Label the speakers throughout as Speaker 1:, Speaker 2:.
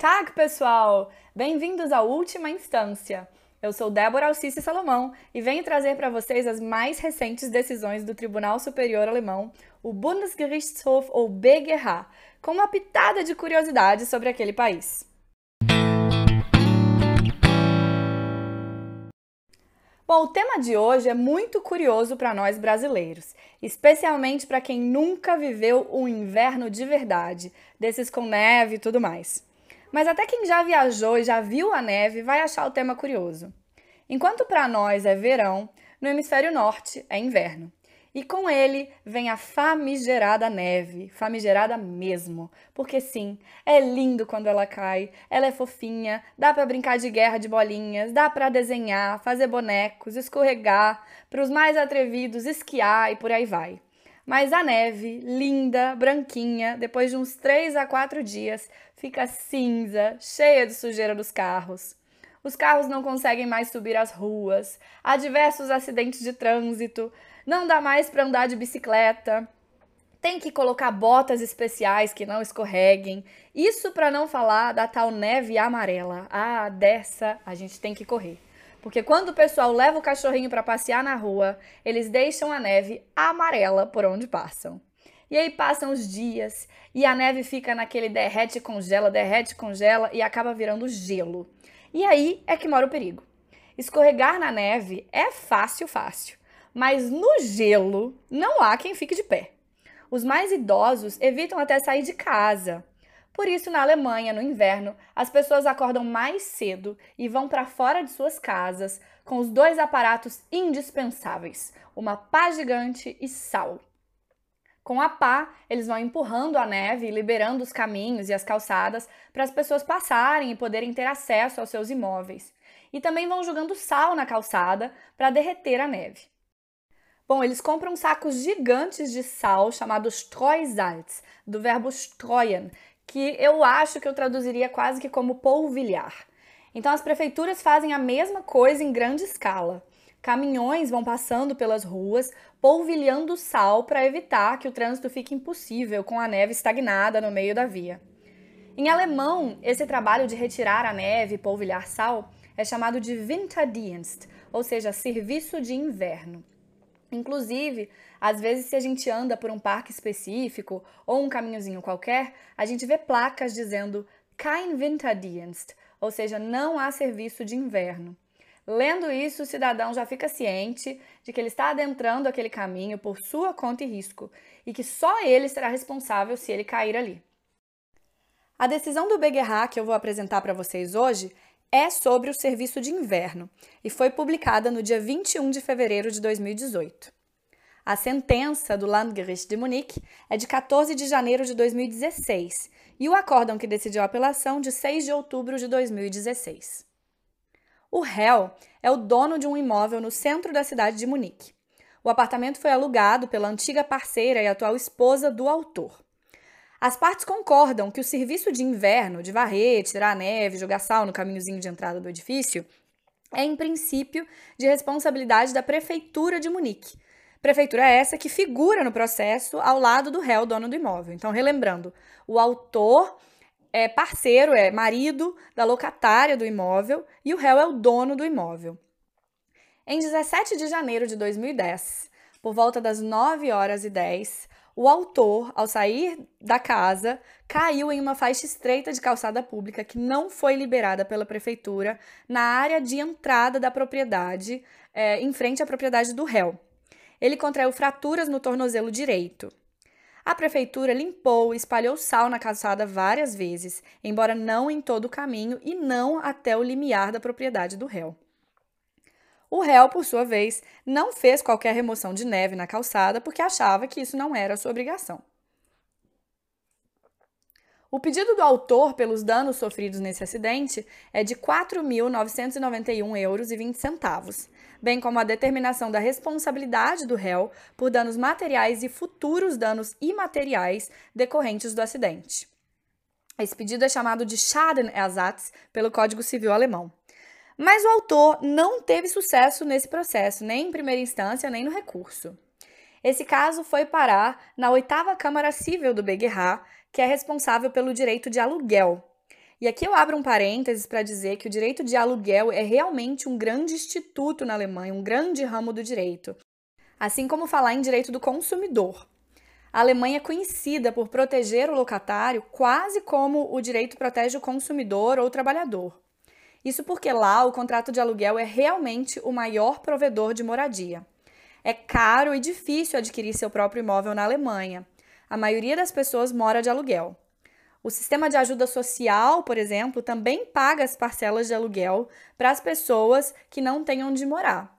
Speaker 1: Tag, pessoal! Bem-vindos à Última Instância. Eu sou Débora Alcice Salomão e venho trazer para vocês as mais recentes decisões do Tribunal Superior Alemão, o Bundesgerichtshof ou BGH, com uma pitada de curiosidade sobre aquele país. Bom, o tema de hoje é muito curioso para nós brasileiros, especialmente para quem nunca viveu um inverno de verdade, desses com neve e tudo mais. Mas até quem já viajou e já viu a neve vai achar o tema curioso. Enquanto para nós é verão, no hemisfério norte é inverno. E com ele vem a famigerada neve, famigerada mesmo, porque sim, é lindo quando ela cai, ela é fofinha, dá para brincar de guerra de bolinhas, dá para desenhar, fazer bonecos, escorregar, para os mais atrevidos esquiar e por aí vai. Mas a neve, linda, branquinha, depois de uns 3 a 4 dias, fica cinza, cheia de sujeira dos carros. Os carros não conseguem mais subir as ruas, há diversos acidentes de trânsito, não dá mais para andar de bicicleta. Tem que colocar botas especiais que não escorreguem. Isso para não falar da tal neve amarela. Ah, dessa a gente tem que correr. Porque quando o pessoal leva o cachorrinho para passear na rua, eles deixam a neve amarela por onde passam. E aí passam os dias e a neve fica naquele derrete congela, derrete congela e acaba virando gelo. E aí é que mora o perigo. Escorregar na neve é fácil, fácil mas no gelo não há quem fique de pé. Os mais idosos evitam até sair de casa. Por isso, na Alemanha, no inverno, as pessoas acordam mais cedo e vão para fora de suas casas com os dois aparatos indispensáveis: uma pá gigante e sal. Com a pá, eles vão empurrando a neve, liberando os caminhos e as calçadas para as pessoas passarem e poderem ter acesso aos seus imóveis. E também vão jogando sal na calçada para derreter a neve. Bom, eles compram sacos gigantes de sal chamados Streusalz, do verbo streuen, que eu acho que eu traduziria quase que como polvilhar. Então as prefeituras fazem a mesma coisa em grande escala. Caminhões vão passando pelas ruas, polvilhando sal para evitar que o trânsito fique impossível com a neve estagnada no meio da via. Em alemão, esse trabalho de retirar a neve e polvilhar sal é chamado de Winterdienst, ou seja, serviço de inverno. Inclusive, às vezes, se a gente anda por um parque específico ou um caminhozinho qualquer, a gente vê placas dizendo Kein Winterdienst, ou seja, não há serviço de inverno. Lendo isso, o cidadão já fica ciente de que ele está adentrando aquele caminho por sua conta e risco e que só ele será responsável se ele cair ali. A decisão do BGH que eu vou apresentar para vocês hoje é sobre o serviço de inverno e foi publicada no dia 21 de fevereiro de 2018. A sentença do Landgericht de Munique é de 14 de janeiro de 2016 e o acórdão que decidiu a apelação de 6 de outubro de 2016. O réu é o dono de um imóvel no centro da cidade de Munique. O apartamento foi alugado pela antiga parceira e atual esposa do autor. As partes concordam que o serviço de inverno, de varrer, tirar a neve, jogar sal no caminhozinho de entrada do edifício, é, em princípio, de responsabilidade da Prefeitura de Munique. Prefeitura essa que figura no processo ao lado do réu, dono do imóvel. Então, relembrando, o autor é parceiro, é marido da locatária do imóvel e o réu é o dono do imóvel. Em 17 de janeiro de 2010, por volta das 9 horas e 10, o autor, ao sair da casa, caiu em uma faixa estreita de calçada pública que não foi liberada pela prefeitura na área de entrada da propriedade, é, em frente à propriedade do réu. Ele contraiu fraturas no tornozelo direito. A prefeitura limpou e espalhou sal na calçada várias vezes, embora não em todo o caminho e não até o limiar da propriedade do réu. O réu, por sua vez, não fez qualquer remoção de neve na calçada porque achava que isso não era sua obrigação. O pedido do autor pelos danos sofridos nesse acidente é de R$ 4.991,20 euros, bem como a determinação da responsabilidade do réu por danos materiais e futuros danos imateriais decorrentes do acidente. Esse pedido é chamado de Schadenersatz pelo Código Civil alemão. Mas o autor não teve sucesso nesse processo, nem em primeira instância, nem no recurso. Esse caso foi parar na oitava Câmara Civil do BGH, que é responsável pelo direito de aluguel. E aqui eu abro um parênteses para dizer que o direito de aluguel é realmente um grande instituto na Alemanha, um grande ramo do direito. Assim como falar em direito do consumidor. A Alemanha é conhecida por proteger o locatário quase como o direito protege o consumidor ou o trabalhador. Isso porque lá o contrato de aluguel é realmente o maior provedor de moradia. É caro e difícil adquirir seu próprio imóvel na Alemanha. A maioria das pessoas mora de aluguel. O sistema de ajuda social, por exemplo, também paga as parcelas de aluguel para as pessoas que não têm onde morar.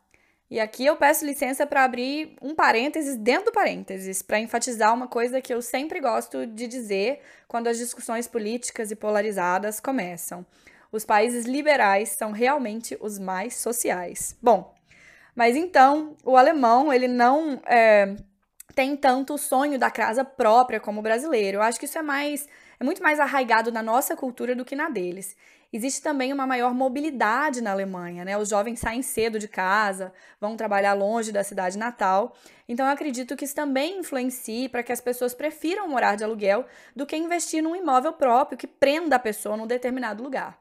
Speaker 1: E aqui eu peço licença para abrir um parênteses dentro do parênteses, para enfatizar uma coisa que eu sempre gosto de dizer quando as discussões políticas e polarizadas começam. Os países liberais são realmente os mais sociais. Bom, mas então o alemão ele não é, tem tanto o sonho da casa própria como o brasileiro. Eu acho que isso é mais é muito mais arraigado na nossa cultura do que na deles. Existe também uma maior mobilidade na Alemanha, né? Os jovens saem cedo de casa, vão trabalhar longe da cidade natal. Então eu acredito que isso também influencia para que as pessoas prefiram morar de aluguel do que investir num imóvel próprio que prenda a pessoa num determinado lugar.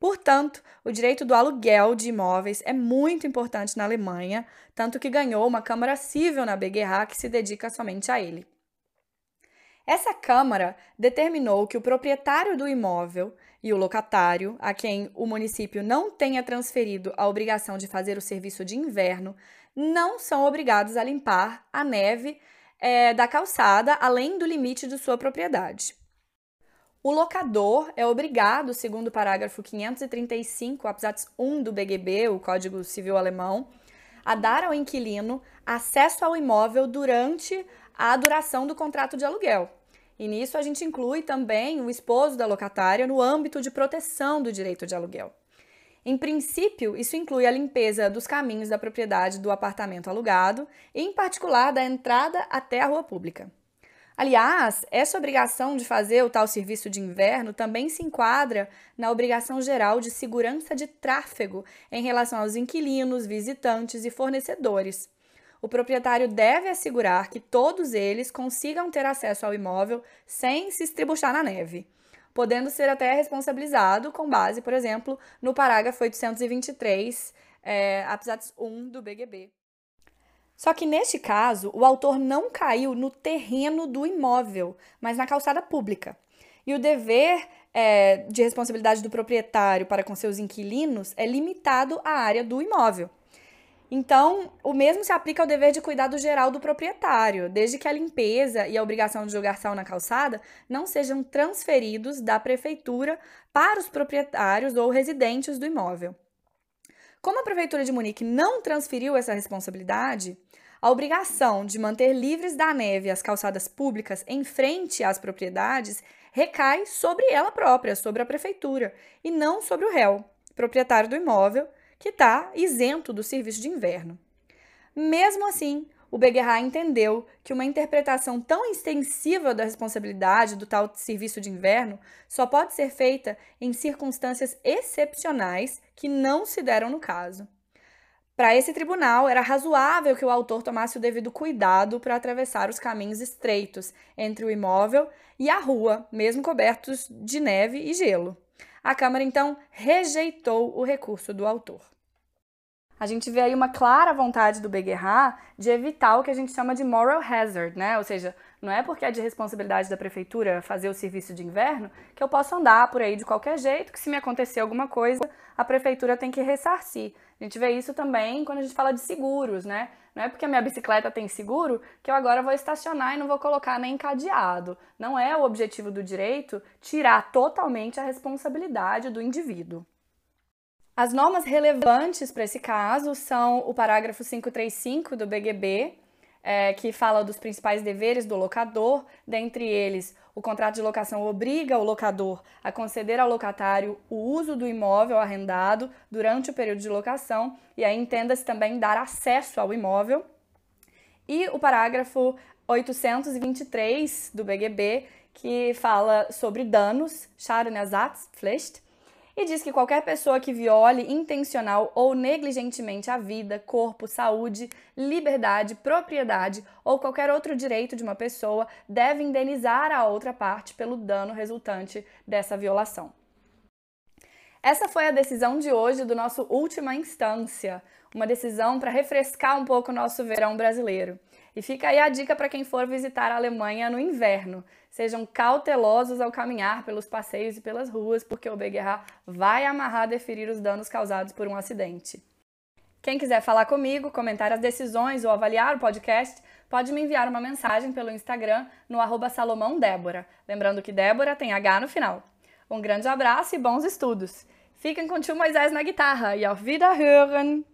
Speaker 1: Portanto, o direito do aluguel de imóveis é muito importante na Alemanha, tanto que ganhou uma Câmara Civil na BGH que se dedica somente a ele. Essa Câmara determinou que o proprietário do imóvel e o locatário, a quem o município não tenha transferido a obrigação de fazer o serviço de inverno, não são obrigados a limpar a neve é, da calçada além do limite de sua propriedade. O locador é obrigado, segundo o parágrafo 535, absatz 1 do BGB, o Código Civil Alemão, a dar ao inquilino acesso ao imóvel durante a duração do contrato de aluguel. E nisso a gente inclui também o esposo da locatária no âmbito de proteção do direito de aluguel. Em princípio, isso inclui a limpeza dos caminhos da propriedade do apartamento alugado, em particular da entrada até a rua pública. Aliás, essa obrigação de fazer o tal serviço de inverno também se enquadra na obrigação geral de segurança de tráfego em relação aos inquilinos, visitantes e fornecedores. O proprietário deve assegurar que todos eles consigam ter acesso ao imóvel sem se estribuchar na neve, podendo ser até responsabilizado com base, por exemplo, no parágrafo 823, é, absatz 1 do BGB. Só que neste caso, o autor não caiu no terreno do imóvel, mas na calçada pública. E o dever é, de responsabilidade do proprietário para com seus inquilinos é limitado à área do imóvel. Então, o mesmo se aplica ao dever de cuidado geral do proprietário, desde que a limpeza e a obrigação de jogar sal na calçada não sejam transferidos da prefeitura para os proprietários ou residentes do imóvel. Como a prefeitura de Munique não transferiu essa responsabilidade, a obrigação de manter livres da neve as calçadas públicas em frente às propriedades recai sobre ela própria, sobre a prefeitura, e não sobre o réu, proprietário do imóvel, que está isento do serviço de inverno. Mesmo assim, o Beguerra entendeu que uma interpretação tão extensiva da responsabilidade do tal serviço de inverno só pode ser feita em circunstâncias excepcionais que não se deram no caso. Para esse tribunal, era razoável que o autor tomasse o devido cuidado para atravessar os caminhos estreitos entre o imóvel e a rua, mesmo cobertos de neve e gelo. A Câmara então rejeitou o recurso do autor. A gente vê aí uma clara vontade do Beguerra de evitar o que a gente chama de moral hazard, né? Ou seja, não é porque é de responsabilidade da prefeitura fazer o serviço de inverno que eu posso andar por aí de qualquer jeito, que se me acontecer alguma coisa, a prefeitura tem que ressarcir. A gente vê isso também quando a gente fala de seguros, né? Não é porque a minha bicicleta tem seguro que eu agora vou estacionar e não vou colocar nem cadeado. Não é o objetivo do direito tirar totalmente a responsabilidade do indivíduo. As normas relevantes para esse caso são o parágrafo 535 do BGB, é, que fala dos principais deveres do locador, dentre eles, o contrato de locação obriga o locador a conceder ao locatário o uso do imóvel arrendado durante o período de locação, e aí entenda-se também dar acesso ao imóvel. E o parágrafo 823 do BGB, que fala sobre danos, Schadenersatzpflicht, e diz que qualquer pessoa que viole intencional ou negligentemente a vida, corpo, saúde, liberdade, propriedade ou qualquer outro direito de uma pessoa deve indenizar a outra parte pelo dano resultante dessa violação. Essa foi a decisão de hoje do nosso última instância, uma decisão para refrescar um pouco o nosso verão brasileiro. E fica aí a dica para quem for visitar a Alemanha no inverno. Sejam cautelosos ao caminhar pelos passeios e pelas ruas, porque o BGH vai amarrar deferir os danos causados por um acidente. Quem quiser falar comigo, comentar as decisões ou avaliar o podcast, pode me enviar uma mensagem pelo Instagram no arroba. Lembrando que Débora tem H no final. Um grande abraço e bons estudos! Fiquem com o tio Moisés na guitarra e auf Wiederhören!